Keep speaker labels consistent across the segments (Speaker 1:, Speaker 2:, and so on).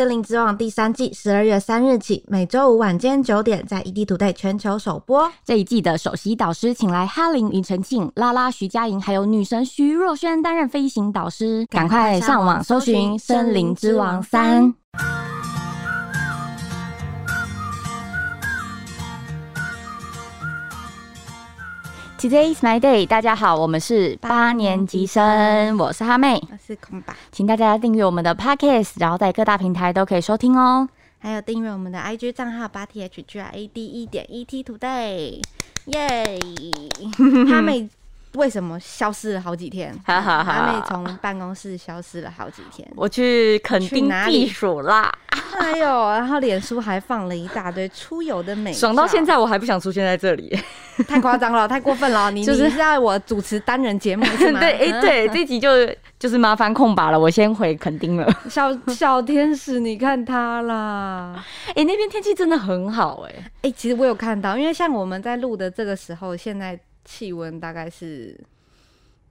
Speaker 1: 森林之王》第三季十二月三日起，每周五晚间九点在 EDtoday 全球首播。
Speaker 2: 这一季的首席导师请来哈林、庾澄庆、拉拉、徐佳莹，还有女神徐若瑄担任飞行导师。赶快上网搜寻《森林之王三》。Today is my day，大家好，我们是八年级生，我是哈妹，
Speaker 1: 我是空白，
Speaker 2: 请大家订阅我们的 Podcast，然后在各大平台都可以收听哦。
Speaker 1: 还有订阅我们的 IG 账号八 T H G R A D 一点 E T Today，耶！哈妹。为什么消失了好几天？阿妹从办公室消失了好几天。
Speaker 2: 我去垦丁避暑啦。
Speaker 1: 哎呦，然后脸书还放了一大堆出游的美，
Speaker 2: 爽到现在我还不想出现在这里，
Speaker 1: 太夸张了，太过分了。你就是在我主持单人节目是吗？
Speaker 2: 对，哎，对，这集就就是麻烦空把了，我先回垦丁了。
Speaker 1: 小小天使，你看他啦。
Speaker 2: 哎，那边天气真的很好，哎，
Speaker 1: 哎，其实我有看到，因为像我们在录的这个时候，现在。气温大概是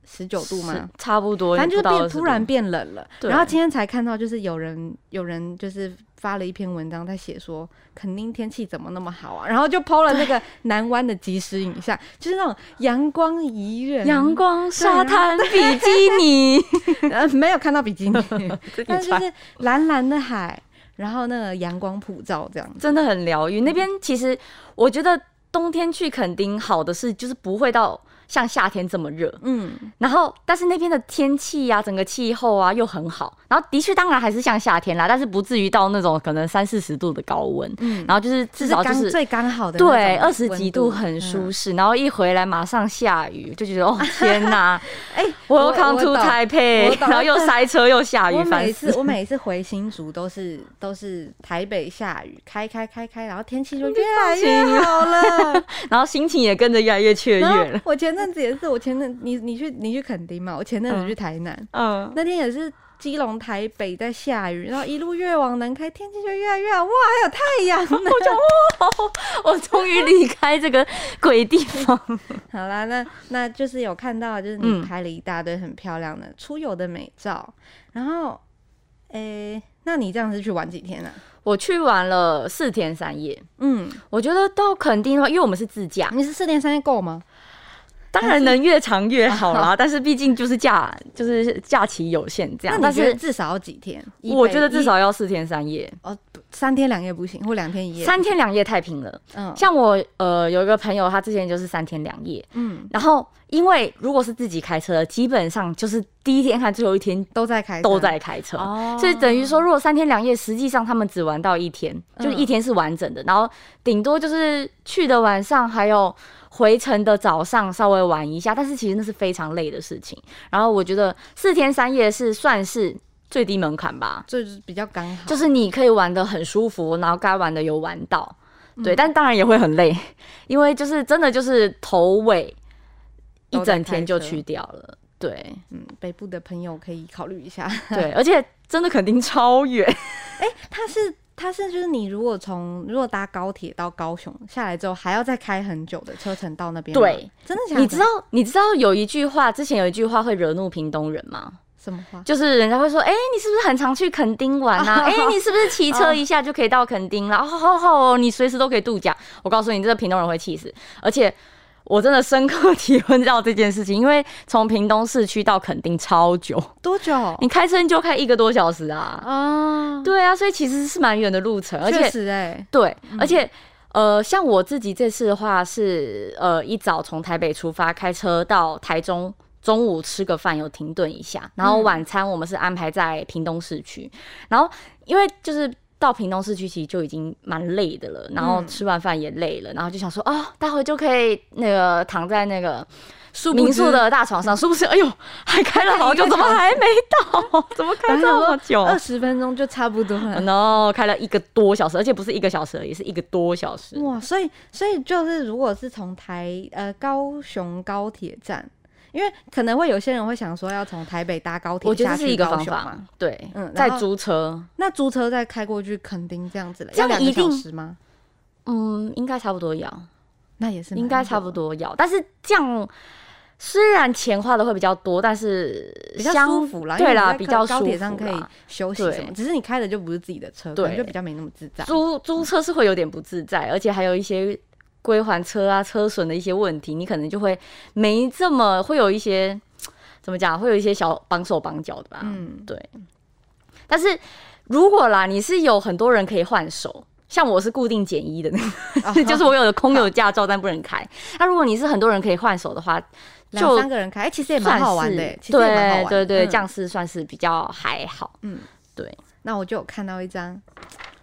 Speaker 1: 十九度吗？
Speaker 2: 差不多，
Speaker 1: 反正就变突然变冷了。然后今天才看到，就是有人有人就是发了一篇文章，在写说，肯定天气怎么那么好啊？然后就抛了那个 南湾的即时影像，就是那种阳光怡人、
Speaker 2: 阳光沙滩比基尼，
Speaker 1: 呃，没有看到比基尼，但就是蓝蓝的海，然后那个阳光普照，这样
Speaker 2: 真的很疗愈。那边其实我觉得。冬天去垦丁好的是，就是不会到。像夏天这么热，嗯，然后但是那边的天气呀，整个气候啊又很好，然后的确当然还是像夏天啦，但是不至于到那种可能三四十度的高温，嗯，然后就是至少就是
Speaker 1: 最刚好的
Speaker 2: 对二十几度很舒适，然后一回来马上下雨，就觉得哦 天哪，哎，Welcome to Taipei，然后又塞车又下雨，
Speaker 1: 我每次我每次回新竹都是都是台北下雨，开开开开，然后天气就 越来越好了，
Speaker 2: 然后心情也跟着越来越雀跃了，
Speaker 1: 我前。阵子也是，我前阵你你去你去垦丁嘛？我前阵子去台南，嗯，那天也是基隆、台北在下雨，然后一路越往南开，天气就越来越好，哇，还有太阳，呢 我
Speaker 2: 就哇，我终于离开这个鬼地方。
Speaker 1: 好啦，那那就是有看到，就是你拍了一大堆很漂亮的出游的美照，然后，诶，那你这样子去玩几天呢？
Speaker 2: 我去玩了四天三夜，嗯，我觉得到垦丁的话，因为我们是自驾，
Speaker 1: 你是四天三夜够吗？
Speaker 2: 当然能越长越 好啦，但是毕竟就是假就是假期有限这样。
Speaker 1: 但是至少要几天？
Speaker 2: 我觉得至少要四天三夜。
Speaker 1: 哦，三天两夜不行，或两天一夜。
Speaker 2: 三天两夜太平了。嗯，像我呃有一个朋友，他之前就是三天两夜。嗯，然后因为如果是自己开车，基本上就是第一天和最后一天
Speaker 1: 都在开
Speaker 2: 都在开车，所以等于说如果三天两夜，实际上他们只玩到一天，就是一天是完整的，然后顶多就是去的晚上还有。回程的早上稍微玩一下，但是其实那是非常累的事情。然后我觉得四天三夜是算是最低门槛吧，
Speaker 1: 就是比较刚好，
Speaker 2: 就是你可以玩的很舒服，然后该玩的有玩到，对。但当然也会很累，因为就是真的就是头尾一整天就去掉了。对，
Speaker 1: 嗯，北部的朋友可以考虑一下。
Speaker 2: 对，而且真的肯定超远。
Speaker 1: 哎，它是。它是就是你如果从如果搭高铁到高雄下来之后，还要再开很久的车程到那边。
Speaker 2: 对，
Speaker 1: 真的假的？
Speaker 2: 你知道你知道有一句话，之前有一句话会惹怒屏东人吗？
Speaker 1: 什么话？
Speaker 2: 就是人家会说，哎，你是不是很常去垦丁玩啊？哎，你是不是骑车一下就可以到垦丁了？好好好，你随时都可以度假。我告诉你，这个屏东人会气死，而且。我真的深刻体会到这件事情，因为从屏东市区到垦丁超久，
Speaker 1: 多久？
Speaker 2: 你开车就开一个多小时啊！啊，对啊，所以其实是蛮远的路程，而
Speaker 1: 且哎，
Speaker 2: 对，而且呃，像我自己这次的话是呃一早从台北出发，开车到台中，中午吃个饭，有停顿一下，然后晚餐我们是安排在屏东市区，然后因为就是。到屏东市区其实就已经蛮累的了，然后吃完饭也累了，然后就想说哦，待会就可以那个躺在那个民宿的大床上，是不是？哎呦，还开了好久，怎么还没到？怎么开这么久？
Speaker 1: 二十分钟就差不多了。
Speaker 2: no，开了一个多小时，而且不是一个小时，也是一个多小时。
Speaker 1: 哇，所以所以就是如果是从台呃高雄高铁站。因为可能会有些人会想说要从台北搭高铁下去高雄嘛，
Speaker 2: 对，嗯，再租车，
Speaker 1: 那租车再开过去垦丁这样子，要两个小时吗？
Speaker 2: 嗯，应该差不多要，
Speaker 1: 那也是
Speaker 2: 应该差不多要，但是这样虽然钱花的会比较多，但是
Speaker 1: 比较
Speaker 2: 相
Speaker 1: 舒服啦，
Speaker 2: 对啦，比较舒服
Speaker 1: 高铁上可以休息什么，
Speaker 2: 对。
Speaker 1: 只是你开的就不是自己的车，可
Speaker 2: 对。
Speaker 1: 就比较没那么自在。
Speaker 2: 租租车是会有点不自在，而且还有一些归还车啊、车损的一些问题，你可能就会没这么会有一些 怎么讲，会有一些小绑手绑脚的吧。
Speaker 1: 嗯，
Speaker 2: 对。但是如果啦，你是有很多人可以换手。像我是固定减一的那个，
Speaker 1: 啊
Speaker 2: 就是我有的空有驾照但不能开。那如果你是很多人可以换手的话，
Speaker 1: 两
Speaker 2: 就
Speaker 1: 三个人开，哎，其实也蛮好玩的，
Speaker 2: 是
Speaker 1: 哎其实也蛮好玩的。
Speaker 2: 对对对，
Speaker 1: 嗯
Speaker 2: 这样是算是比较还好。
Speaker 1: 嗯，
Speaker 2: 对。
Speaker 1: 那我就有看到一张，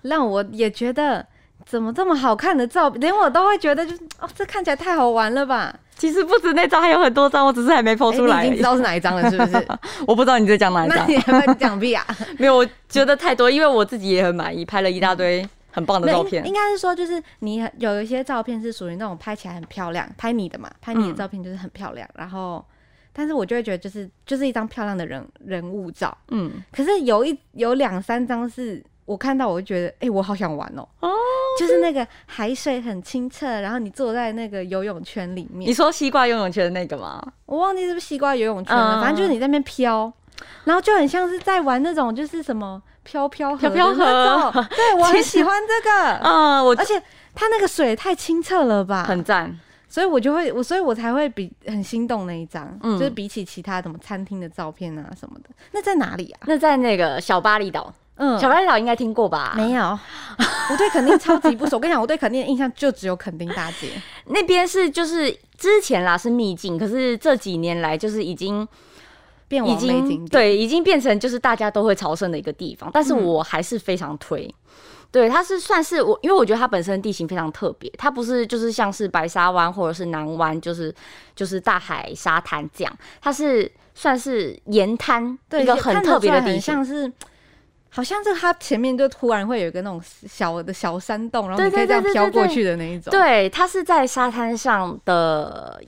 Speaker 1: 让我也觉得怎么这么好看的照片，连我都会觉得就是哦，这看起来太好玩了吧？
Speaker 2: 其实不止那张，还有很多张，我只是还没抛
Speaker 1: 哎
Speaker 2: 出来。
Speaker 1: 你已经知道是哪一张了，是不是？
Speaker 2: 我不知道你在讲哪一张。
Speaker 1: 那你还会讲屁啊？
Speaker 2: 没有，我觉得太多，因为我自己也很满意，拍了一大堆很棒的照片
Speaker 1: 应应。该是说，就是你有一些照片是属于那种拍起来很漂亮，拍你的嘛，拍你的
Speaker 2: 嗯
Speaker 1: 照片就是很漂亮，然后。但是我就会觉得，就是就是一张漂亮的人人物照。
Speaker 2: 嗯，
Speaker 1: 可是有一有两三张是我看到，我就觉得，哎、我好想玩哦、
Speaker 2: 哦，
Speaker 1: 就是那个海水很清澈，然后你坐在那个游泳圈里面
Speaker 2: 你，说西瓜游泳圈的那个吗？
Speaker 1: 我忘记是不是西瓜游泳圈了，
Speaker 2: 嗯
Speaker 1: 反正就是你在那边飘，然后就很像是在玩那种就是什么飘飘河。对我很喜欢这个，
Speaker 2: 嗯，我
Speaker 1: 而且它那个水太清澈了吧，
Speaker 2: 很赞。
Speaker 1: 所以我就会我所以我才会比很心动那一张，
Speaker 2: 嗯
Speaker 1: 就是比起其他什么餐厅的照片啊什么的，那在哪里啊？
Speaker 2: 那在那个小巴厘岛，
Speaker 1: 嗯，
Speaker 2: 小巴厘岛应该听过吧？
Speaker 1: 没有，我对垦丁超级不熟。我跟你讲，我对垦丁的印象就只有垦丁大街。
Speaker 2: 那边是就是之前啦是秘境，可是这几年来就是已经
Speaker 1: 变已
Speaker 2: 经，对已经变成就是大家都会朝圣的一个地方，但是
Speaker 1: 嗯
Speaker 2: 我还是非常推。对，它是算是我，因为我觉得它本身地形非常特别，它不是就是像是白沙湾或者是南湾，就是就是大海沙滩这样，它是算是沿滩
Speaker 1: 对，
Speaker 2: 一个很特别的地形。
Speaker 1: 像是。好像这它前面就突然会有一个那种小的小山洞，然后你可以这样飘过去的那一种。
Speaker 2: 对，它是在沙滩上的，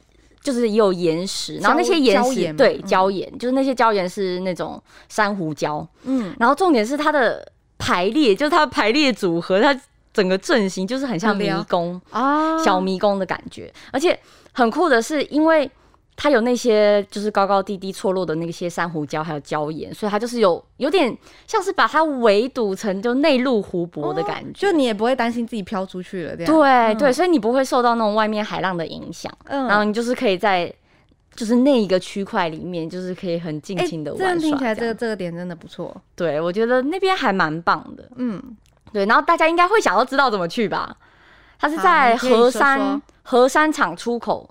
Speaker 2: 就是也有岩石，然后那些岩石对
Speaker 1: 嗯。
Speaker 2: 礁岩，就是那些礁岩是那种珊瑚礁，
Speaker 1: 嗯，
Speaker 2: 然后重点是它的排列，就是它的排列组合，它整个阵型就是很像迷宫，
Speaker 1: 啊，
Speaker 2: 小迷宫的感觉。而且很酷的是，因为它有那些就是高高低低错落的那些珊瑚礁，还有礁岩，所以它就是有有点像是把它围堵成就内陆湖泊的感觉。
Speaker 1: 就你也不会担心自己飘出去了，这样。
Speaker 2: 对、
Speaker 1: 嗯
Speaker 2: 对，所以你不会受到那种外面海浪的影响，
Speaker 1: 嗯，
Speaker 2: 然后你就是可以在就是那一个区块里面，就是可以很尽
Speaker 1: 哎
Speaker 2: 情的
Speaker 1: 这样
Speaker 2: 玩耍。
Speaker 1: 听起来这个
Speaker 2: 这
Speaker 1: 个点真的不错。
Speaker 2: 对我觉得那边还蛮棒的。
Speaker 1: 嗯，
Speaker 2: 对，然后大家应该会想要知道怎么去吧？它是在河山
Speaker 1: 说
Speaker 2: 河山厂出口，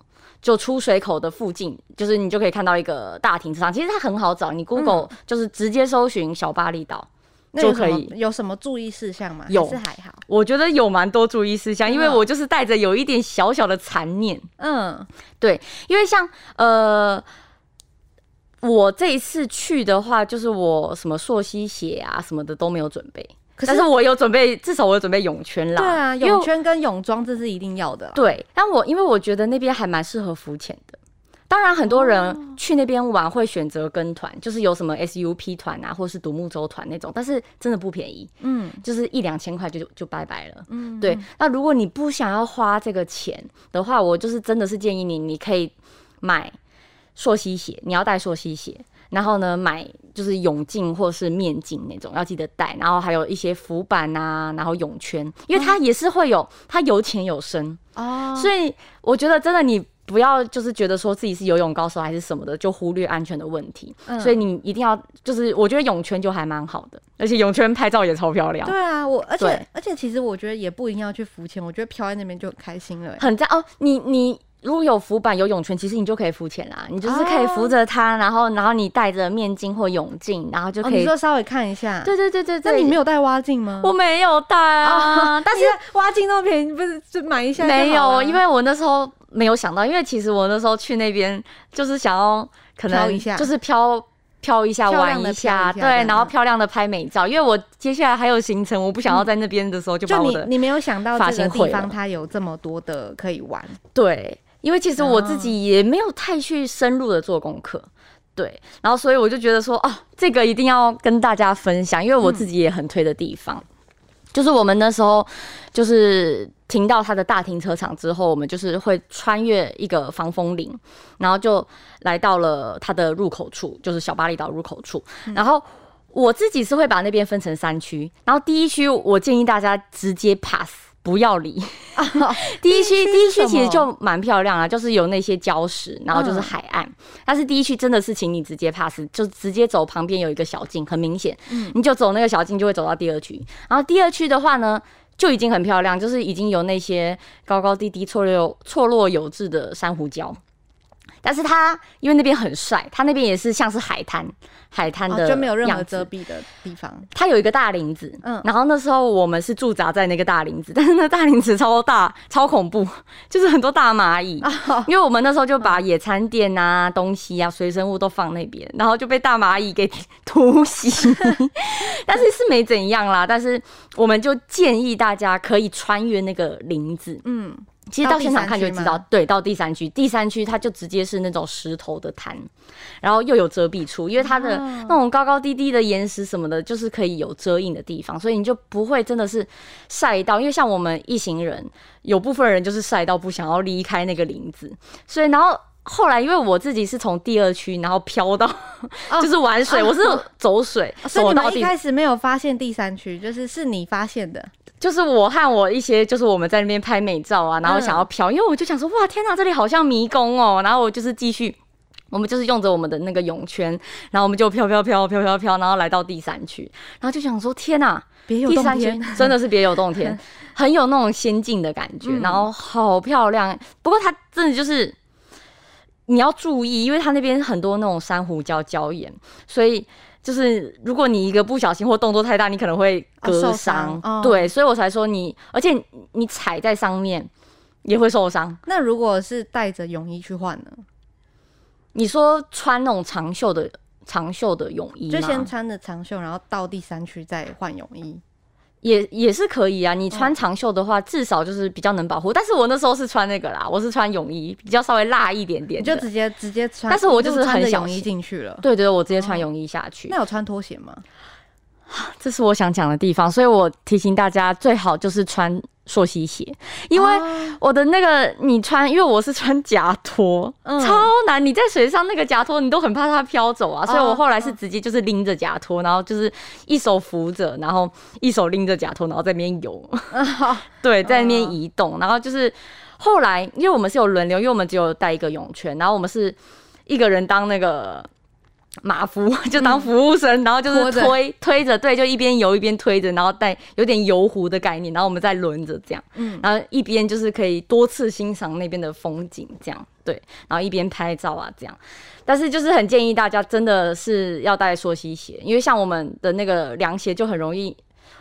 Speaker 2: 就出水口的附近，就是你就可以看到一个大停车场。其实它很好找，你 Google 就是直接搜寻小巴厘岛。就可以
Speaker 1: 有什么注意事项吗？
Speaker 2: 有
Speaker 1: 还是还好？
Speaker 2: 我觉得有蛮多注意事项，因为我就是带着有一点小小的残念，
Speaker 1: 嗯，对
Speaker 2: 因为像呃，我这一次去的话，就是我什么溯溪鞋啊什么的都没有准备，
Speaker 1: 可
Speaker 2: 但是我有准备，至少我有准备泳圈啦。
Speaker 1: 对啊，
Speaker 2: 因为
Speaker 1: 泳圈跟泳装这是一定要的啦。
Speaker 2: 对，但我因为我觉得那边还蛮适合浮潜的。当然，很多
Speaker 1: 哦
Speaker 2: 人去那边玩会选择跟团，就是有什么 SUP 团啊，或是独木舟团那种，但是真的不便宜，
Speaker 1: 嗯
Speaker 2: 就是一两千块就就拜拜了。
Speaker 1: 嗯，
Speaker 2: 对，那如果你不想要花这个钱的话，我就是真的是建议你，你可以买溯溪鞋，你要带溯溪鞋，然后呢买就是泳镜或是面镜那种，要记得带，然后还有一些浮板啊，然后泳圈，因为它也是会有，它有浅有深，
Speaker 1: 哦，
Speaker 2: 所以我觉得真的你。不要就是觉得说自己是游泳高手还是什么的，就忽略安全的问题。
Speaker 1: 嗯
Speaker 2: 所以你一定要就是，我觉得泳圈就还蛮好的，而且泳圈拍照也超漂亮。
Speaker 1: 对啊，我而且而且其实我觉得也不一定要去浮潜，我觉得漂在那边就很开心了欸。
Speaker 2: 很赞哦！你你如果有浮板、有泳圈，其实你就可以浮潜啦。你就是可以扶着它，然后然后你戴着面镜或泳镜，然后就
Speaker 1: 哦，
Speaker 2: 可以。
Speaker 1: 你说稍微看一下，
Speaker 2: 对对对对
Speaker 1: 那，你没有带蛙镜吗？
Speaker 2: 我没有带啊，但是
Speaker 1: 蛙镜那么便宜，不是就买一下
Speaker 2: 没有，因为我那时候没有想到，因为其实我那时候去那边就是想要可能就是飘。飘一下，玩一下，对，然后漂亮的拍美照，因为我接下来还有行程，我不想要在那边的时候就把
Speaker 1: 就你
Speaker 2: 我的
Speaker 1: 你没有想到
Speaker 2: 发
Speaker 1: 这个地方它有这么多的可以玩，
Speaker 2: 对，因为其实我
Speaker 1: 哦
Speaker 2: 自己也没有太去深入的做功课，对，然后所以我就觉得说，哦，这个一定要跟大家分享，因为我自己也很推的地方。就是我们那时候就是停到它的大停车场之后，我们就是会穿越一个防风林，然后就来到了它的入口处，就是小巴厘岛入口处。然后我自己是会把那边分成三区，然后第一区我建议大家直接 pass。不要理。第一区，第一区其实就蛮漂亮啊，就是有那些礁石，然后就是海岸。但是第一区真的是请你直接 pass，就直接走旁边有一个小径，很明显，你就走那个小径就会走到第二区。然后第二区的话呢，就已经很漂亮，就是已经有那些高高低低、错落错落有致的珊瑚礁。但是他因为那边很帅，他那边也是像是海滩，海滩的
Speaker 1: 就没有任何遮蔽的地方。
Speaker 2: 他有一个大林子，嗯，然后那时候我们是驻扎在那个大林子，但是那大林子超大，超恐怖，就是很多大蚂蚁。因为我们那时候就把野餐垫啊、东西啊、随身物都放那边，然后就被大蚂蚁给突袭。但是是没怎样啦，但是我们就建议大家可以穿越那个林子，嗯。其实到现场看就知道，对，到第三区，第三区它就直接是那种石头的滩，然后又有遮蔽处，因为它的那种高高低低的岩石什么的，就是可以有遮荫的地方，所以你就不会真的是晒到。因为像我们一行人，有部分人就是晒到不想要离开那个林子，所以然后后来因为我自己是从第二区然后飘到，就是玩水，我是走水，
Speaker 1: 所以你们一开始没有发现第三区，就是是你发现的。
Speaker 2: 就是我和我一些，就是我们在那边拍美照啊，然后想要飘，因为我就想说，哇，天哪，这里好像迷宫哦。然后我就是继续，我们就是用着我们的那个泳圈，然后我们就飘飘飘飘飘飘，然后来到第三区，然后就想说，天哪，
Speaker 1: 别有洞天，
Speaker 2: 真的是别有洞天，很有那种仙境的感觉，然后好漂亮。不过它真的就是你要注意，因为它那边很多那种珊瑚礁礁岩，所以。就是如果你一个不小心或动作太大，你可能会割伤。对，所以我才说你，而且你踩在上面也会受伤。
Speaker 1: 那如果是带着泳衣去换呢？
Speaker 2: 你说穿那种长袖的长袖的泳衣，
Speaker 1: 就先穿着长袖，然后到第三区再换泳衣。
Speaker 2: 也也是可以啊，你穿长袖的话，至少就是比较能保护。但是我那时候是穿那个啦，我是穿泳衣，比较稍微辣一点点，
Speaker 1: 就直接直接穿。
Speaker 2: 但是我就是很
Speaker 1: 泳衣进去了。
Speaker 2: 对对，我直接穿泳衣下去。
Speaker 1: 那有穿拖鞋吗？
Speaker 2: 这是我想讲的地方，所以我提醒大家，最好就是穿。溯溪鞋，因为我的那个你穿，因为我是穿夹拖，超难。你在水上那个夹拖，你都很怕它飘走啊。所以我后来是直接就是拎着夹拖，然后就是一手扶着，然后一手拎着夹拖，然后在那边游。对，在那边移动。然后就是后来，因为我们是有轮流，因为我们只有带一个泳圈，然后我们是一个人当那个。马夫 就当服务生，然后就是推推着，对，就一边游一边推着，然后带有点游湖的概念，然后我们再轮着这样，嗯，然后一边就是可以多次欣赏那边的风景，这样对，然后一边拍照啊这样，但是就是很建议大家真的是要带溯溪鞋，因为像我们的那个凉鞋就很容易，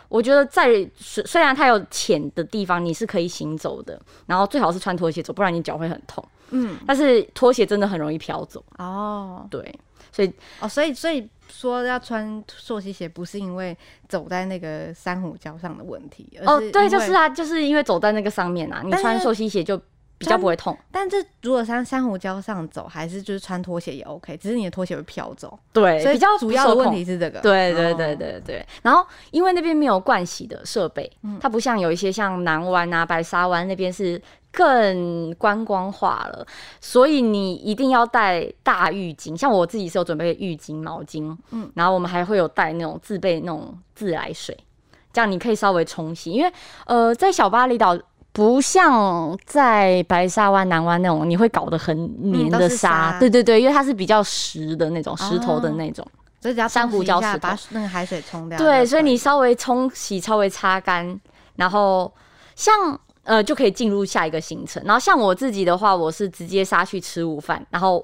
Speaker 2: 我觉得在虽虽然它有浅的地方你是可以行走的，然后最好是穿拖鞋走，不然你脚会很痛，嗯，但是拖鞋真的很容易飘走。哦，对。所以
Speaker 1: 哦，所以所以说要穿溯溪鞋，不是因为走在那个珊瑚礁上的问题，
Speaker 2: 哦，对，就是啊，就是因为走在那个上面啊，你穿溯溪鞋就比较不会痛。
Speaker 1: 但这如果在珊瑚礁上走，还是就是穿拖鞋也 OK，只是你的拖鞋会飘走。
Speaker 2: 对，
Speaker 1: 所以
Speaker 2: 比较
Speaker 1: 主要的问题是这个。
Speaker 2: 对对对对对。然后因为那边没有盥洗的设备，它不像有一些像南湾啊、白沙湾那边是。更观光化了，所以你一定要带大浴巾。像我自己是有准备浴巾、毛巾，嗯，然后我们还会有带那种自备那种自来水，这样你可以稍微冲洗。因为呃，在小巴厘岛不像在白沙湾、南湾那种，你会搞得很黏的沙。对对对，因为它是比较实的那种石头的那种，
Speaker 1: 所以只要珊瑚礁石把那个海水冲掉。
Speaker 2: 对，所以你稍微冲洗、稍微擦干，然后像。呃，就可以进入下一个行程。然后像我自己的话，我是直接杀去吃午饭，然后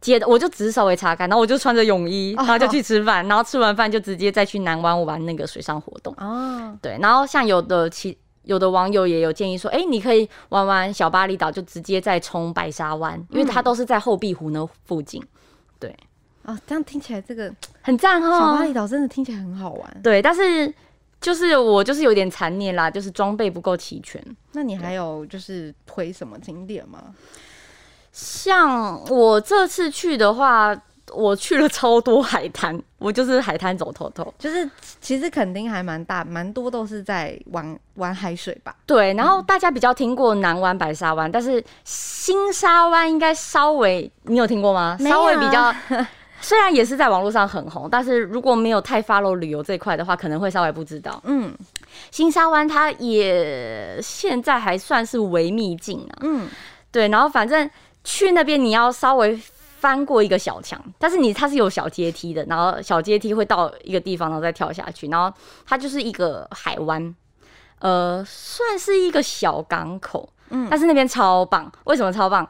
Speaker 2: 接着我就只是稍微擦干，然后我就穿着泳衣，然后就去吃饭，然后吃完饭就直接再去南湾玩那个水上活动。哦，对。然后像有的其有的网友也有建议说，哎，你可以玩玩小巴厘岛就直接再冲白沙湾，因为它都是在后壁湖那附近。对，
Speaker 1: 哦，这样听起来这个
Speaker 2: 很赞哦。
Speaker 1: 小巴厘岛真的听起来很好玩。
Speaker 2: 对，但是。就是我就是有点残念啦，就是装备不够齐全。
Speaker 1: 那你还有就是推什么景点吗？
Speaker 2: 像我这次去的话，我去了超多海滩，我就是海滩走透透。
Speaker 1: 就是其实肯定还蛮大，蛮多都是在玩玩海水吧。
Speaker 2: 对，然后大家比较听过南湾、白沙湾，但是新沙湾应该稍微你有听过吗？稍微比较，虽然也是在网络上很红，但是如果没有太 follow 旅游这一块的话，可能会稍微不知道。
Speaker 1: 嗯
Speaker 2: 新沙湾它也现在还算是微秘境啊，
Speaker 1: 嗯，
Speaker 2: 对，然后反正去那边你要稍微翻过一个小墙，但是你它是有小阶梯的，然后小阶梯会到一个地方，然后再跳下去，然后它就是一个海湾，呃，算是一个小港口，
Speaker 1: 嗯
Speaker 2: 但是那边超棒，为什么超棒？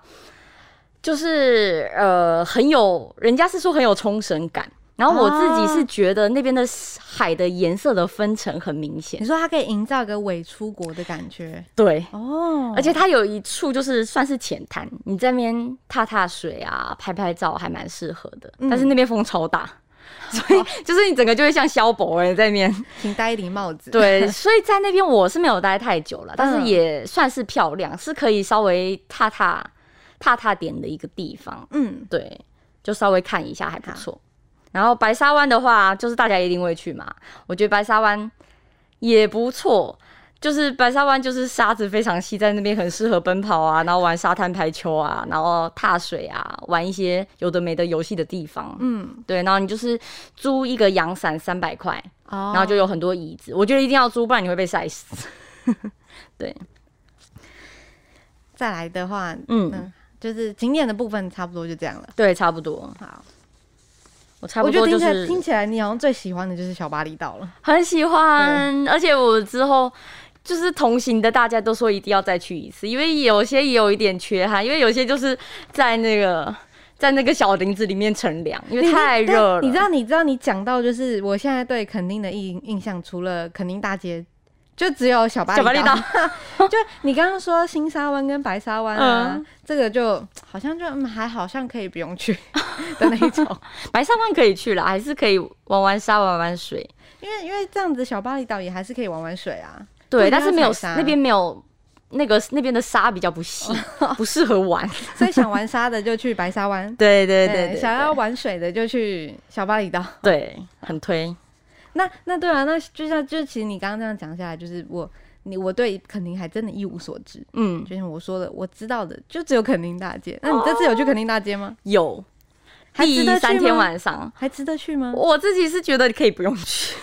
Speaker 2: 就是呃很有，人家是说很有冲绳感。然后我自己是觉得那边的海的颜色的分层很明显
Speaker 1: 你，说它可以营造个伪出国的感觉
Speaker 2: 对，
Speaker 1: 哦，
Speaker 2: 而且它有一处就是算是浅滩，你在那边踏踏水啊，拍拍照还蛮适合的。
Speaker 1: 嗯
Speaker 2: 但是那边风超大，所以就是你整个就会像萧伯哎在那边。
Speaker 1: 请戴一顶帽子。
Speaker 2: 对，所以在那边我是没有待太久了，但是
Speaker 1: 嗯
Speaker 2: 也算是漂亮，是可以稍微踏踏踏踏点的一个地方。
Speaker 1: 嗯，
Speaker 2: 对，就稍微看一下还不错。然后白沙湾的话，就是大家一定会去嘛。我觉得白沙湾也不错，就是白沙湾就是沙子非常细，在那边很适合奔跑啊，然后玩沙滩排球啊，然后踏水啊，玩一些有的没的游戏的地方。
Speaker 1: 嗯，
Speaker 2: 对，然后你就是租一个阳伞三百块，
Speaker 1: 哦
Speaker 2: 然后就有很多椅子。我觉得一定要租，不然你会被晒死。对，
Speaker 1: 再来的话，
Speaker 2: 嗯，
Speaker 1: 嗯，就是景点的部分差不多就这样了。
Speaker 2: 对，差不多。
Speaker 1: 好，
Speaker 2: 我差不
Speaker 1: 我觉得听起来听起来你好像最喜欢的就是小巴厘岛了。
Speaker 2: 很喜欢，而且我之后就是同行的大家都说一定要再去一次，因为有些也有一点缺憾，因为有些就是在那个在那个小林子里面乘凉，因为太热了。
Speaker 1: 你知道，你知道，你讲到就是我现在对垦丁的印印象，除了垦丁大街，就只有小巴
Speaker 2: 小巴厘岛，
Speaker 1: 就你刚刚说新沙湾跟白沙湾啊，
Speaker 2: 嗯
Speaker 1: 这个就好像就、嗯、还好像可以不用去 的那一种，
Speaker 2: 白沙湾可以去了，还是可以玩玩沙、玩玩水。
Speaker 1: 因为因为这样子小巴厘岛也还是可以玩玩水啊。不
Speaker 2: 对，但是没有
Speaker 1: 沙
Speaker 2: 那边没有那个那边的沙比较不细，不适合玩。
Speaker 1: 所以想玩沙的就去白沙湾，
Speaker 2: 对对对对，
Speaker 1: 想要玩水的就去小巴厘岛。
Speaker 2: 对很推。
Speaker 1: 那那对啊，那就像就其实你刚刚这样讲下来，就是我你我对垦丁还真的一无所知。
Speaker 2: 嗯，
Speaker 1: 就像我说的，我知道的就只有垦丁大街。那你这次有去垦丁大街吗？
Speaker 2: 有
Speaker 1: 还值得去
Speaker 2: 第三天晚上，
Speaker 1: 还值得去吗？
Speaker 2: 我自己是觉得可以不用去，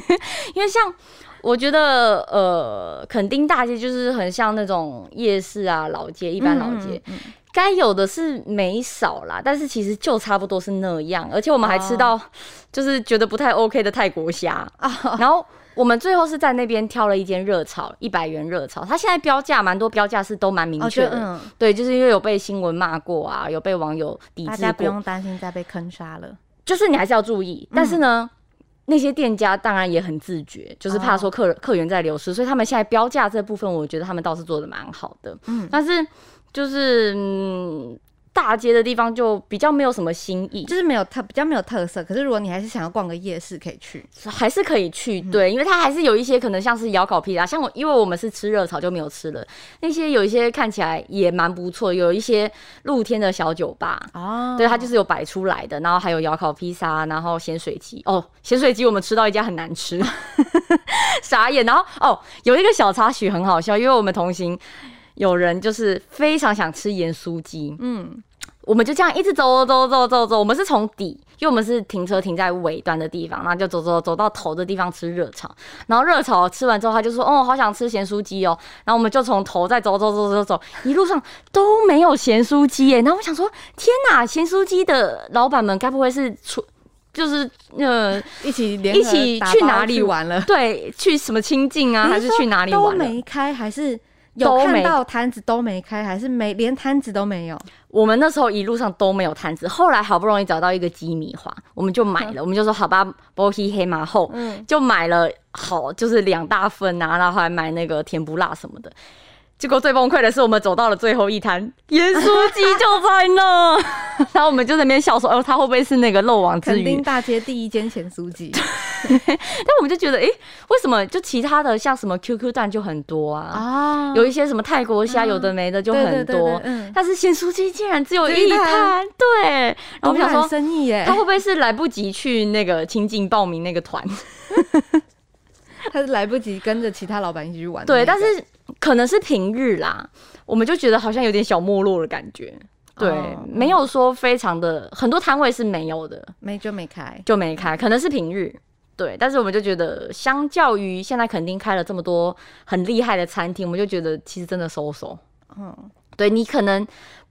Speaker 2: 因为像我觉得呃，垦丁大街就是很像那种夜市啊、老街，一般老街，
Speaker 1: 嗯，嗯嗯
Speaker 2: 该有的是没少啦，但是其实就差不多是那样，而且我们还吃到就是觉得不太 OK 的泰国虾，
Speaker 1: 啊
Speaker 2: 然后。我们最后是在那边挑了一间热炒，一百元热炒。它现在标价蛮多，标价是都蛮明
Speaker 1: 哦，
Speaker 2: 确的。对，就是因为有被新闻骂过啊，有被网友抵制过。
Speaker 1: 大家不用担心再被坑杀了。
Speaker 2: 就是你还是要注意，但是呢，那些店家当然也很自觉，就是怕说客客源在流失，所以他们现在标价这部分，我觉得他们倒是做的蛮好的。
Speaker 1: 嗯，
Speaker 2: 但是就是嗯，大街的地方就比较没有什么新意，
Speaker 1: 就是没有特比较没有特色。可是如果你还是想要逛个夜市，可以去。
Speaker 2: 还是可以去，对，因为它还是有一些可能像是窑烤披萨，像我因为我们是吃热炒就没有吃了，那些有一些看起来也蛮不错，有一些露天的小酒吧，
Speaker 1: 哦
Speaker 2: 对，它就是有摆出来的，然后还有窑烤披萨，然后咸水鸡。哦，咸水鸡我们吃到一家很难吃，傻眼。然后哦，有一个小插曲很好笑，因为我们同行有人就是非常想吃盐酥鸡，
Speaker 1: 嗯，
Speaker 2: 我们就这样一直走走走走走，我们是从底，因为我们是停车停在尾端的地方，然后就走走走到头的地方吃热炒，然后热炒吃完之后，他就说：“哦，好想吃咸酥鸡哦。”然后我们就从头再走走走走走，一路上都没有咸酥鸡耶。然后我想说：“天哪，咸酥鸡的老板们该不会是出就是呃
Speaker 1: 一起联
Speaker 2: 一起去哪里
Speaker 1: 玩了？
Speaker 2: 对去什么清境啊，还是去哪里玩了？”
Speaker 1: 没开，还是有看到摊子都没开，还是没连摊子都没有？
Speaker 2: 我们那时候一路上都没有摊子，后来好不容易找到一个鸡米花，我们就买了，我们就说好吧，波皮黑马后，
Speaker 1: 嗯，
Speaker 2: 就买了好就是两大份啊，然后还买那个甜不辣什么的。结果最崩溃的是，我们走到了最后一摊，盐酥鸡就在那，然后我们就在那边笑说：“哦，他会不会是那个漏网之鱼？”
Speaker 1: 肯定大街第一间咸酥鸡。
Speaker 2: 但我们就觉得，哎，为什么就其他的像什么 QQ 蛋就很多啊？啊，有一些什么泰国虾，有的没的就很多。嗯，但是咸酥鸡竟然只有一摊，对。然后我想说，
Speaker 1: 生意耶，
Speaker 2: 他会不会是来不及去那个亲近报名那个团？
Speaker 1: 他是来不及跟着其他老板一起去玩。
Speaker 2: 对，但是。可能是平日啦，我们就觉得好像有点小没落的感觉。对，没有说非常的很多摊位是没有的，
Speaker 1: 没就没开，
Speaker 2: 就没开。可能是平日，对。但是我们就觉得，相较于现在肯定开了这么多很厉害的餐厅，我们就觉得其实真的收收。嗯，对你可能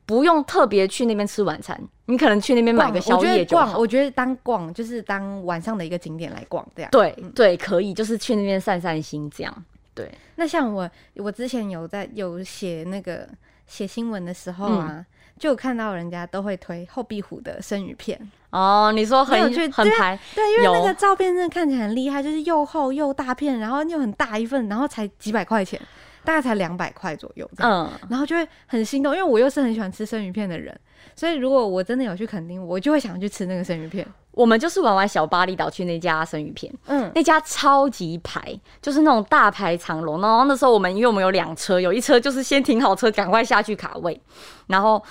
Speaker 2: 不用特别去那边吃晚餐，你可能去那边买个宵夜就
Speaker 1: 好。我觉得当逛就是当晚上的一个景点来逛，这样。
Speaker 2: 对对，可以，就是去那边散散心这样。对，
Speaker 1: 那像我，我之前有在有写那个写新闻的时候啊，就看到人家都会推后壁虎的生鱼片。
Speaker 2: 哦。你说很很排，
Speaker 1: 对，因为那个照片真的看起来很厉害，就是又厚又大片，然后又很大一份，然后才几百块钱，大概才两百块左右，嗯，然后就会很心动，因为我又是很喜欢吃生鱼片的人，所以如果我真的有去垦丁，我就会想去吃那个生鱼片。
Speaker 2: 我们就是玩完小巴厘岛去那家生鱼片，嗯，那家超级排，就是那种大排长龙。然后那时候我们因为我们有两车，有一车就是先停好车，赶快下去卡位。然后，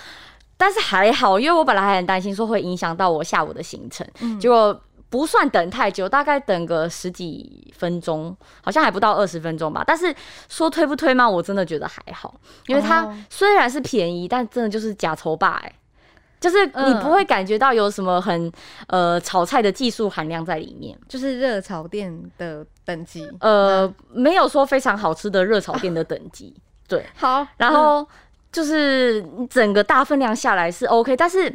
Speaker 2: 但是还好，因为我本来还很担心说会影响到我下午的行程，结果不算等太久，大概等个十几分钟，好像还不到二十分钟吧。但是说推不推吗？我真的觉得还好，因为它虽然是便宜，但真的就是假愁霸哎。就是你不会感觉到有什么很呃炒菜的技术含量在里面，
Speaker 1: 就是热炒店的等级，
Speaker 2: 呃，没有说非常好吃的热炒店的等级，对，
Speaker 1: 好，
Speaker 2: 然后就是整个大分量下来是 OK，但是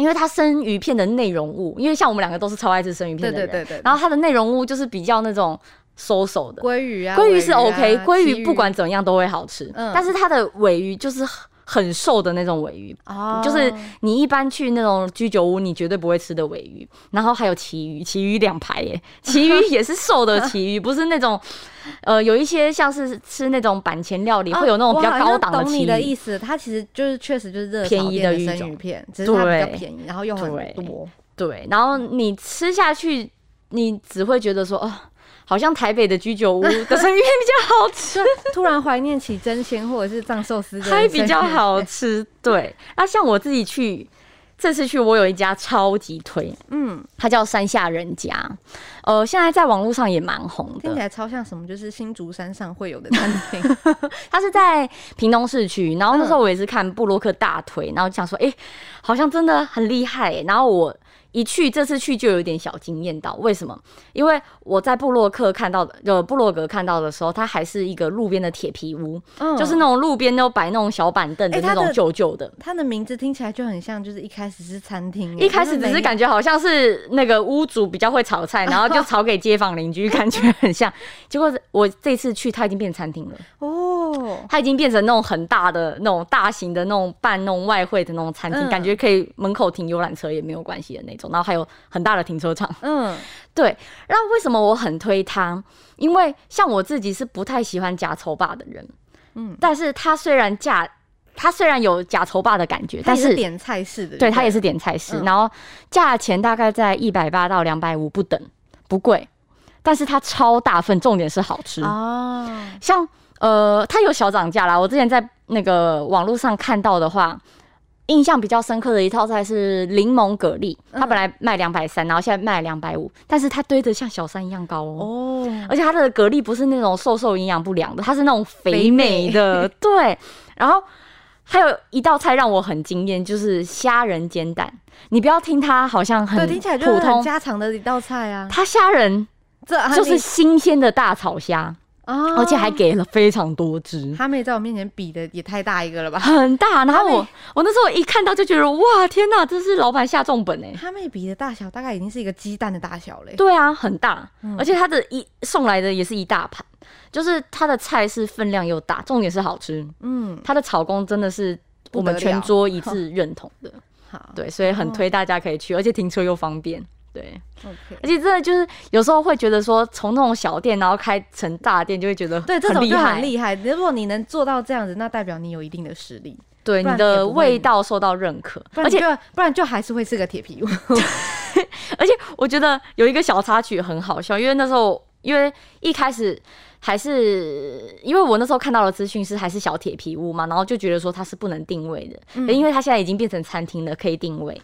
Speaker 2: 因为它生鱼片的内容物，因为像我们两个都是超爱吃生鱼片的人，对对对，然后它的内容物就是比较那种收手的
Speaker 1: 鲑鱼啊，
Speaker 2: 鲑鱼是 OK，鲑鱼不管怎样都会好吃，但是它的尾鱼就是。很瘦的那种尾鱼，就是你一般去那种居酒屋，你绝对不会吃的尾鱼。然后还有旗鱼，旗鱼两排耶，旗鱼也是瘦的旗鱼，不是那种，呃，有一些像是吃那种板前料理会有那种比较高档的旗鱼。
Speaker 1: 懂你的意思，它其实就是确实就是
Speaker 2: 便宜的
Speaker 1: 生鱼片，只是它比较便宜，然后又很多。
Speaker 2: 对，然后你吃下去，你只会觉得说，哦。好像台北的居酒屋 的生鱼片比较好吃，
Speaker 1: 突然怀念起真鲜或者是藏寿司，
Speaker 2: 还比较好吃。对，那像我自己去，这次去我有一家超级推，嗯，它叫山下人家，呃，现在在网络上也蛮红的，
Speaker 1: 听起来超像什么，就是新竹山上会有的餐厅。
Speaker 2: 它是在屏东市区，然后那时候我也是看布洛克大腿，然后想说，哎，好像真的很厉害，然后我。一去这次去就有点小惊艳到，为什么？因为我在布洛克看到的，就布洛格看到的时候，它还是一个路边的铁皮屋，就是那种路边都摆那种小板凳的那种旧旧的。
Speaker 1: 它的名字听起来就很像，就是一开始是餐厅，
Speaker 2: 一开始只是感觉好像是那个屋主比较会炒菜，然后就炒给街坊邻居，感觉很像。结果我这次去，它已经变餐厅了哦，它已经变成那种很大的那种大型的那种办那种外汇的那种餐厅，感觉可以门口停游览车也没有关系的那种。然后还有很大的停车场，嗯，对。然后为什么我很推它？因为像我自己是不太喜欢假丑霸的人，嗯，但是它虽然价，它虽然有假丑霸的感觉，但是
Speaker 1: 点菜式的，
Speaker 2: 对，它也是点菜式。然后价钱大概在一百八到两百五不等，不贵，但是它超大份，重点是好吃哦。像呃，它有小涨价啦。我之前在那个网络上看到的话。印象比较深刻的一套菜是柠檬蛤蜊，它本来卖两百三，然后现在卖两百五，但是它堆得像小山一样高哦，而且它的蛤蜊不是那种瘦瘦营养不良的，它是那种肥美的，对。然后还有一道菜让我很惊艳，就是虾仁煎蛋。你不要听它好像很
Speaker 1: 听起来就很家常的一道菜啊，
Speaker 2: 它虾仁这就是新鲜的大草虾。而且还给了非常多只，
Speaker 1: 哈妹在我面前比的也太大一个了吧，
Speaker 2: 很大。然后我我那时候一看到就觉得哇天哪，这是老板下重本哎！
Speaker 1: 哈妹比的大小大概已经是一个鸡蛋的大小嘞。
Speaker 2: 对啊，很大，而且他的一送来的也是一大盘，就是他的菜是分量又大，重点是好吃。嗯，他的炒工真的是我们全桌一致认同 的。好，对，所以很推大家可以去，而且停车又方便。对
Speaker 1: ，OK，
Speaker 2: 而且真的就是有时候会觉得说，从那种小店然后开成大店，就会觉得
Speaker 1: 对，这种就
Speaker 2: 很厉害。
Speaker 1: 如果你能做到这样子，那代表你有一定的实力，
Speaker 2: 对你的味道受到认可，而且
Speaker 1: 不然就不然就还是会是个铁皮屋。
Speaker 2: 而且我觉得有一个小插曲很好笑，因为那时候因为一开始还是因为我那时候看到的资讯是还是小铁皮屋嘛，然后就觉得说它是不能定位的，
Speaker 1: 嗯
Speaker 2: 因为它现在已经变成餐厅了，可以定位。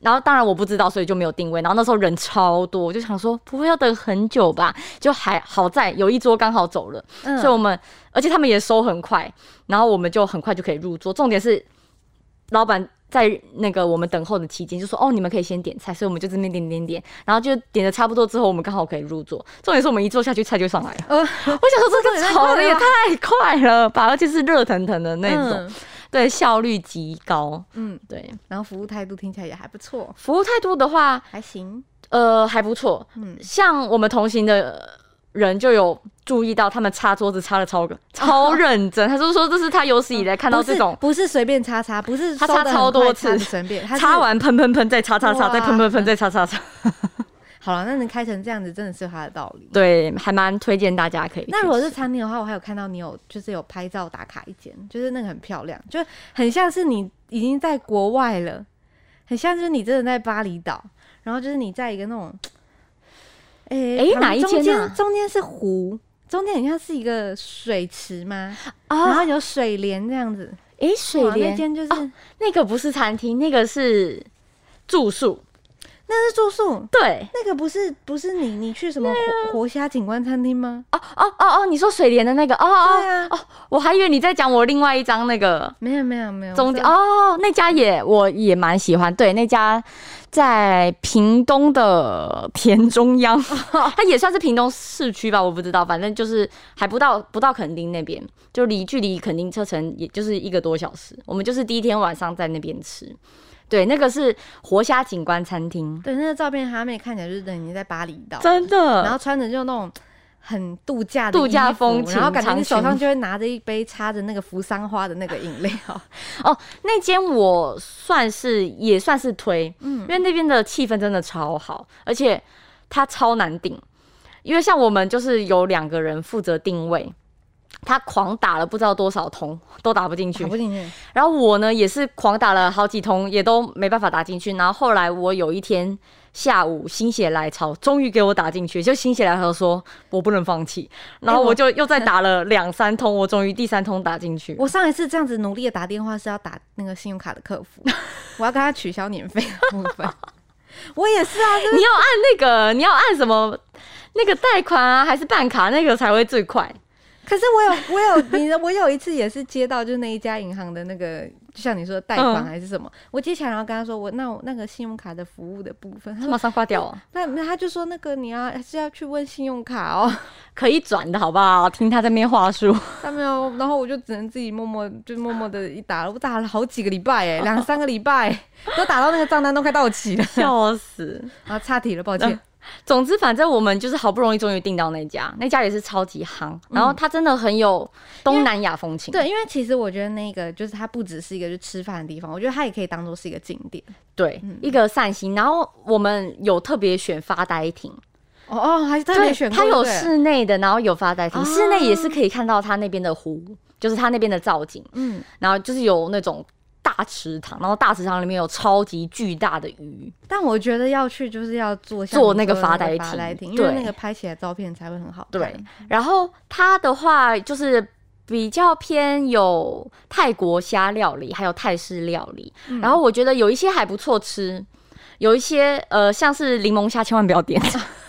Speaker 2: 然后当然我不知道，所以就没有定位。然后那时候人超多，我就想说不会要等很久吧？就还好在有一桌刚好走了，
Speaker 1: 嗯
Speaker 2: 所以我们而且他们也收很快，然后我们就很快就可以入座。重点是老板在那个我们等候的期间就说：“哦，你们可以先点菜。”所以我们就这边点点点，然后就点的差不多之后，我们刚好可以入座。重点是我们一坐下去，菜就上来了。
Speaker 1: 呃，
Speaker 2: 我想说这个炒的也太快了吧，而且是热腾腾的那种，
Speaker 1: 嗯
Speaker 2: 对，效率极高。
Speaker 1: 嗯，
Speaker 2: 对，
Speaker 1: 然后服务态度听起来也还不错，
Speaker 2: 服务态度的话，
Speaker 1: 还行。
Speaker 2: 呃，还不错。
Speaker 1: 嗯
Speaker 2: 像我们同行的人就有注意到，他们擦桌子擦的超 超认真。他就说这是他有史以来看到这种
Speaker 1: 不是随便擦擦，不是
Speaker 2: 他擦超多次
Speaker 1: 得随便，
Speaker 2: 擦完喷喷喷，再擦擦擦，再喷喷喷，再擦擦擦。
Speaker 1: 好了，那能开成这样子，真的是有它的道理。
Speaker 2: 对，还蛮推荐大家可以。
Speaker 1: 那如果是餐厅的话，我还有看到你有就是有拍照打卡一间，就是那个很漂亮，就很像是你已经在国外了，很像是你真的在巴厘岛，然后就是你在一个那种，诶、旁
Speaker 2: 诶哪一
Speaker 1: 中间
Speaker 2: 间啊
Speaker 1: 中间是湖，中间很像是一个水池吗？然
Speaker 2: 啊，
Speaker 1: 后有水帘这样子。
Speaker 2: 诶，水帘
Speaker 1: 间就是、
Speaker 2: 哦那个不是餐厅，那个是住宿。
Speaker 1: 那是住宿，
Speaker 2: 对，
Speaker 1: 那个不是不是你你去什么活活虾景观餐厅吗？
Speaker 2: 哦哦哦哦，你说水莲的那个，哦哦
Speaker 1: 对啊，
Speaker 2: 哦，我还以为你在讲我另外一张那个。
Speaker 1: 没有没有没有，
Speaker 2: 中间哦，那家也我也蛮喜欢，对，那家在屏东的田中央，它也算是屏东市区吧，我不知道，反正就是还不到不到垦丁那边，就离距离垦丁车程也就是一个多小时。我们就是第一天晚上在那边吃，对，那个是活虾景观餐厅，
Speaker 1: 对那个照片，哈妹看起来就是等于在巴厘岛，
Speaker 2: 真的，
Speaker 1: 然后穿着就那种很度假的
Speaker 2: 度假风情
Speaker 1: 然后感觉你手上就会拿着一杯插着那个扶桑花的那个饮料。
Speaker 2: 哦，那间我算是也算是推，
Speaker 1: 嗯
Speaker 2: 因为那边的气氛真的超好，而且它超难订，因为像我们就是有两个人负责定位。他狂打了不知道多少通，都打不进去
Speaker 1: 打。不进去，
Speaker 2: 然后我呢也是狂打了好几通，也都没办法打进去。然后后来我有一天下午心血来潮，终于给我打进去，就心血来潮说我不能放弃。然后
Speaker 1: 哎我
Speaker 2: 我就又再打了两三通，我终于第三通打进去。
Speaker 1: 我上一次这样子努力的打电话是要打那个信用卡的客服，我要跟他取消年费的部分。我也是啊，是
Speaker 2: 你要按那个，你要按什么？那个贷款啊，还是办卡那个才会最快？
Speaker 1: 可是我有我有你的，我有一次也是接到就是那一家银行的那个，就像你说的贷款
Speaker 2: 嗯
Speaker 1: 还是什么，我接起来然后跟他说我那我那个信用卡的服务的部分，他
Speaker 2: 马上挂掉啊，
Speaker 1: 那那他就说那个你要是要去问信用卡哦，
Speaker 2: 可以转的好不好？听他在那边话术，
Speaker 1: 他没有，然后我就只能自己默默就默默的一打了，我打了好几个礼拜哎，两三个礼拜都打到那个账单都快到期了，
Speaker 2: 笑死。
Speaker 1: 然后岔题了，抱歉。
Speaker 2: 总之，反正我们就是好不容易终于订到那家，那家也是超级夯，然后它真的很有东南亚风情。
Speaker 1: 对，因为其实我觉得那个就是它不只是一个就吃饭的地方，我觉得它也可以当做是一个景点。
Speaker 2: 对，一个散心。然后我们有特别选发呆亭，
Speaker 1: 哦哦，还是特别选过
Speaker 2: 它有室内的，然后有发呆亭，
Speaker 1: 哦
Speaker 2: 室内也是可以看到它那边的湖，就是它那边的造景。
Speaker 1: 嗯，
Speaker 2: 然后就是有那种大池塘，然后大池塘里面有超级巨大的鱼，
Speaker 1: 但我觉得要去就是要坐像
Speaker 2: 坐那个发呆亭
Speaker 1: 呆亭，因为那个拍起来照片才会很好看。
Speaker 2: 对，然后它的话就是比较偏有泰国虾料理，还有泰式料理，
Speaker 1: 嗯
Speaker 2: 然后我觉得有一些还不错吃。有一些呃，像是柠檬虾，千万不要点。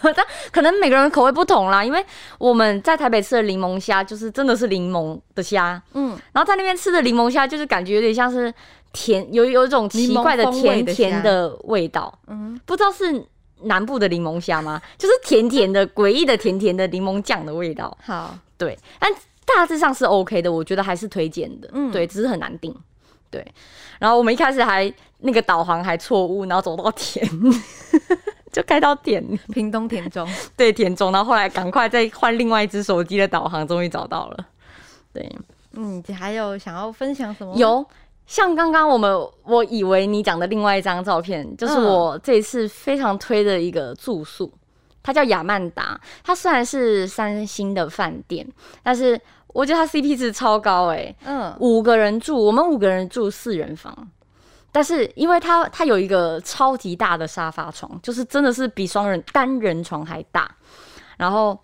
Speaker 2: 但 可能每个人口味不同啦，因为我们在台北吃的柠檬虾，就是真的是柠檬的虾，
Speaker 1: 嗯，
Speaker 2: 然后在那边吃的柠檬虾，就是感觉有点像是甜，有有一种奇怪的甜甜的味道。
Speaker 1: 嗯，
Speaker 2: 不知道是南部的柠檬虾吗？就是甜甜的、诡异的甜甜的柠檬酱的味道。
Speaker 1: 好，
Speaker 2: 对，但大致上是 OK 的，我觉得还是推荐的。
Speaker 1: 嗯
Speaker 2: 对，只是很难定。对，然后我们一开始还那个导航还错误，然后走到田，就开到田，
Speaker 1: 屏东田中，
Speaker 2: 对田中，然后后来赶快再换另外一只手机的导航，终于找到了。对，
Speaker 1: 嗯，还有想要分享什么？，
Speaker 2: 有像刚刚我们我以为你讲的另外一张照片，就是我这一次非常推的一个住宿，它叫雅曼达。它虽然是三星的饭店，但是我觉得它 CP 值超高哎。嗯，五个人住，我们五个人住四人房，但是因为它它有一个超级大的沙发床，就是真的是比双人单人床还大，然后。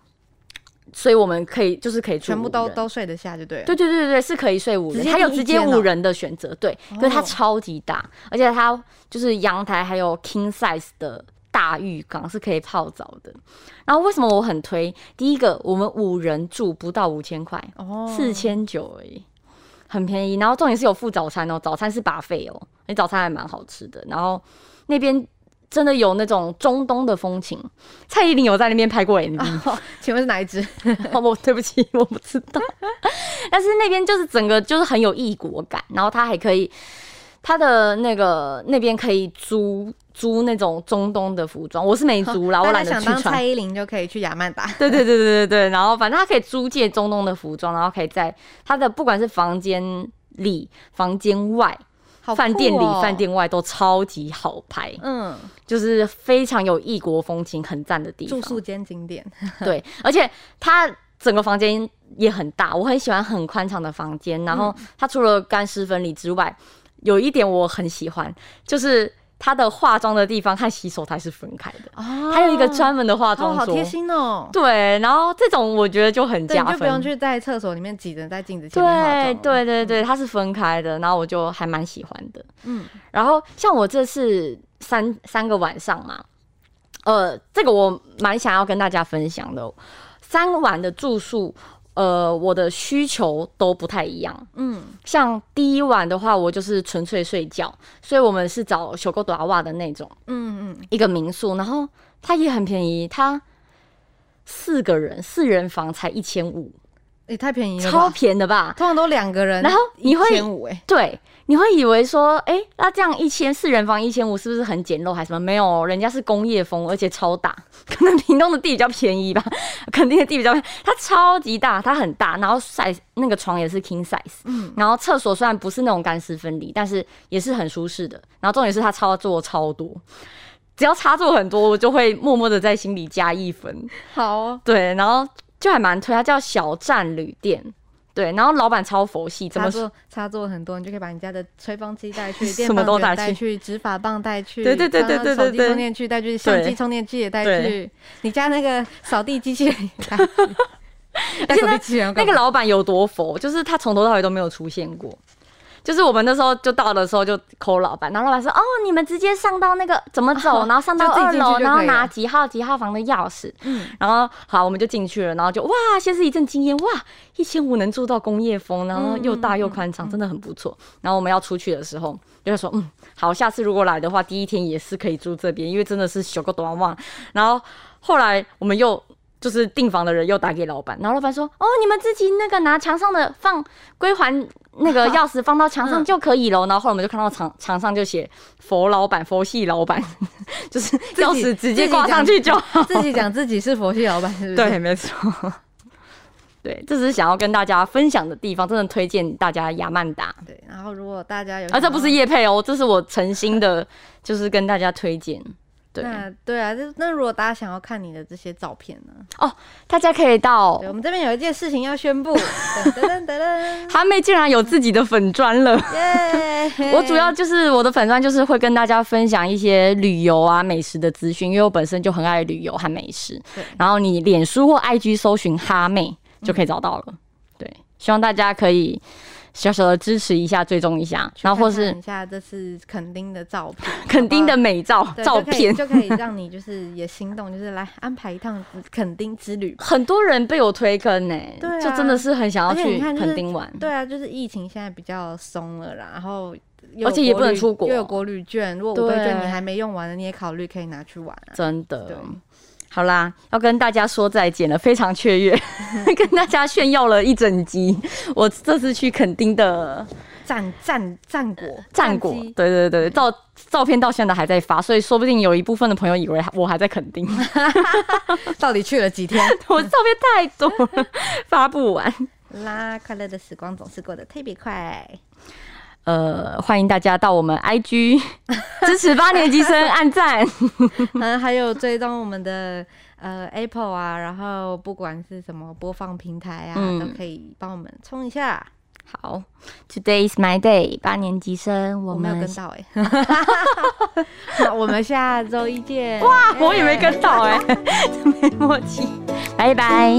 Speaker 2: 所以我们可以就是可以
Speaker 1: 全部都都睡得下，就对。
Speaker 2: 对对对对是可以睡五人，还有直接五人的选择。对，可是它超级大，而且它就是阳台还有 king size 的大浴缸是可以泡澡的。然后为什么我很推？第一个，我们五人住不到五千块，哦，四千九而已，很便宜。然后重点是有附早餐哦，早餐是把费哦，你早餐还蛮好吃的。然后那边。真的有那种中东的风情，蔡依林有在那边拍过 MV，
Speaker 1: 请问是哪一支？
Speaker 2: 哦，对不起，我不知道。但是那边就是整个就是很有异国感，然后他还可以，他的那个那边可以租租那种中东的服装，我是没租啦，我懒得去穿。
Speaker 1: 蔡依林就可以去雅曼达。
Speaker 2: 对对对对对对，然后反正他可以租借中东的服装，然后可以在他的不管是房间里、房间外。饭店里、饭店外都超级好拍，嗯，就是非常有异国风情、很赞的地
Speaker 1: 方。住宿间景点，
Speaker 2: 对，而且它整个房间也很大，我很喜欢很宽敞的房间。然后它除了干湿分离之外，有一点我很喜欢，就是。它的化妆的地方和洗手台是分开的，哦，还有一个专门的化妆桌，
Speaker 1: 好贴心哦。
Speaker 2: 对，然后这种我觉得就很加分，
Speaker 1: 就不用去在厕所里面挤着在镜子前面化
Speaker 2: 妆。对对对对，它是分开的，然后我就还蛮喜欢的。嗯，然后像我这次三三个晚上嘛，呃，这个我蛮想要跟大家分享的，三晚的住宿。呃，我的需求都不太一样。嗯，像第一晚的话，我就是纯粹睡觉，所以我们是找小狗短袜的那种。嗯嗯，一个民宿，然后它也很便宜，它四个人四人房才一千五。
Speaker 1: 也太便宜了，
Speaker 2: 超便宜的吧？
Speaker 1: 通常都两个人，
Speaker 2: 然后你会
Speaker 1: 一千五哎，
Speaker 2: 对，你会以为说，哎，那这样一千四人房一千五是不是很简陋还是什么？没有，人家是工业风，而且超大，可能屏东的地比较便宜吧，肯定的地比较便宜，它超级大，它很大，然后 size 那个床也是 king size，嗯，然后厕所虽然不是那种干湿分离，但是也是很舒适的，然后重点是它操作超多，只要插座很多，我就会默默的在心里加一分，
Speaker 1: 好，
Speaker 2: 对，然后。就还蛮推，它叫小站旅店，对，然后老板超佛系，
Speaker 1: 插座插座很多，你就可以把你家的吹风机带去，什么都带去，直发棒带去，
Speaker 2: 对对对对对对，手
Speaker 1: 机充电器带去，相机充电器也带去，你家那个扫地机器人也带去。
Speaker 2: 那个老板有多佛，就是他从头到尾都没有出现过。就是我们那时候就到的时候就 call 老板，然后老板说：“哦，你们直接上到那个怎么走，然后上到二楼，然后拿几号几号房的钥匙。”嗯，然后好，我们就进去了，然后就哇，先是一阵惊艳，哇，一千五能住到工业风，然后又大又宽敞，真的很不错。然后我们要出去的时候，就说：“嗯，好，下次如果来的话，第一天也是可以住这边，因为真的是小个短忘。”然后后来我们又。就是订房的人又打给老板，然后老板说：“哦，你们自己那个拿墙上的放归还那个 钥匙放到墙上就可以了。”然后后来我们就看到墙墙上就写“佛老板，佛系老板”，就是钥匙直接挂上去就好。
Speaker 1: 自己讲自己是佛系老板，是不是？
Speaker 2: 对，没错。对，这是想要跟大家分享的地方，真的推荐大家亚曼达。
Speaker 1: 对，然后如果大家有，
Speaker 2: 啊，这不是叶配哦，这是我诚心的，就是跟大家推荐。
Speaker 1: 那对啊，那那如果大家想要看你的这些照片呢？
Speaker 2: 哦，大家可以到
Speaker 1: 我们这边有一件事情要宣布，噔噔噔
Speaker 2: 噔，韩 妹竟然有自己的粉砖了。耶！我主要就是我的粉砖就是会跟大家分享一些旅游啊、美食的资讯，因为我本身就很爱旅游和美食。对。然后你脸书或 IG 搜寻哈妹就可以找到了。对，希望大家可以。小小的支持一下，追踪一下，然后或是
Speaker 1: 一下这是肯丁的照片，
Speaker 2: 肯丁的美照照片，
Speaker 1: 就可以让你就是也心动，就是来安排一趟肯丁之旅。
Speaker 2: 很多人被我推坑呢，对，就真的是很想要去肯丁玩。
Speaker 1: 对啊，就是疫情现在比较松了啦，然后
Speaker 2: 而且也不能出国，
Speaker 1: 又有国旅券，如果五倍券你还没用完的，你也考虑可以拿去玩。
Speaker 2: 啊真的。好啦，要跟大家说再见了，非常雀跃，跟大家炫耀了一整集。我这次去垦丁的
Speaker 1: 战战战果
Speaker 2: 战果，对对对，照照片到现在还在发，所以说不定有一部分的朋友以为我还在垦丁，
Speaker 1: 到底去了几天？
Speaker 2: 我照片太多了，发不完。
Speaker 1: 啦，快乐的时光总是过得特别快。
Speaker 2: 呃，欢迎大家到我们 IG 支持八年级生按赞，
Speaker 1: 嗯，还有追踪我们的呃 Apple 啊，然后不管是什么播放平台啊，都可以帮我们冲一下。
Speaker 2: 好，Today is my day，八年级生，
Speaker 1: 我没有跟到哎，我们下周一见。
Speaker 2: 哇，我也没跟到哎，没默契，拜拜。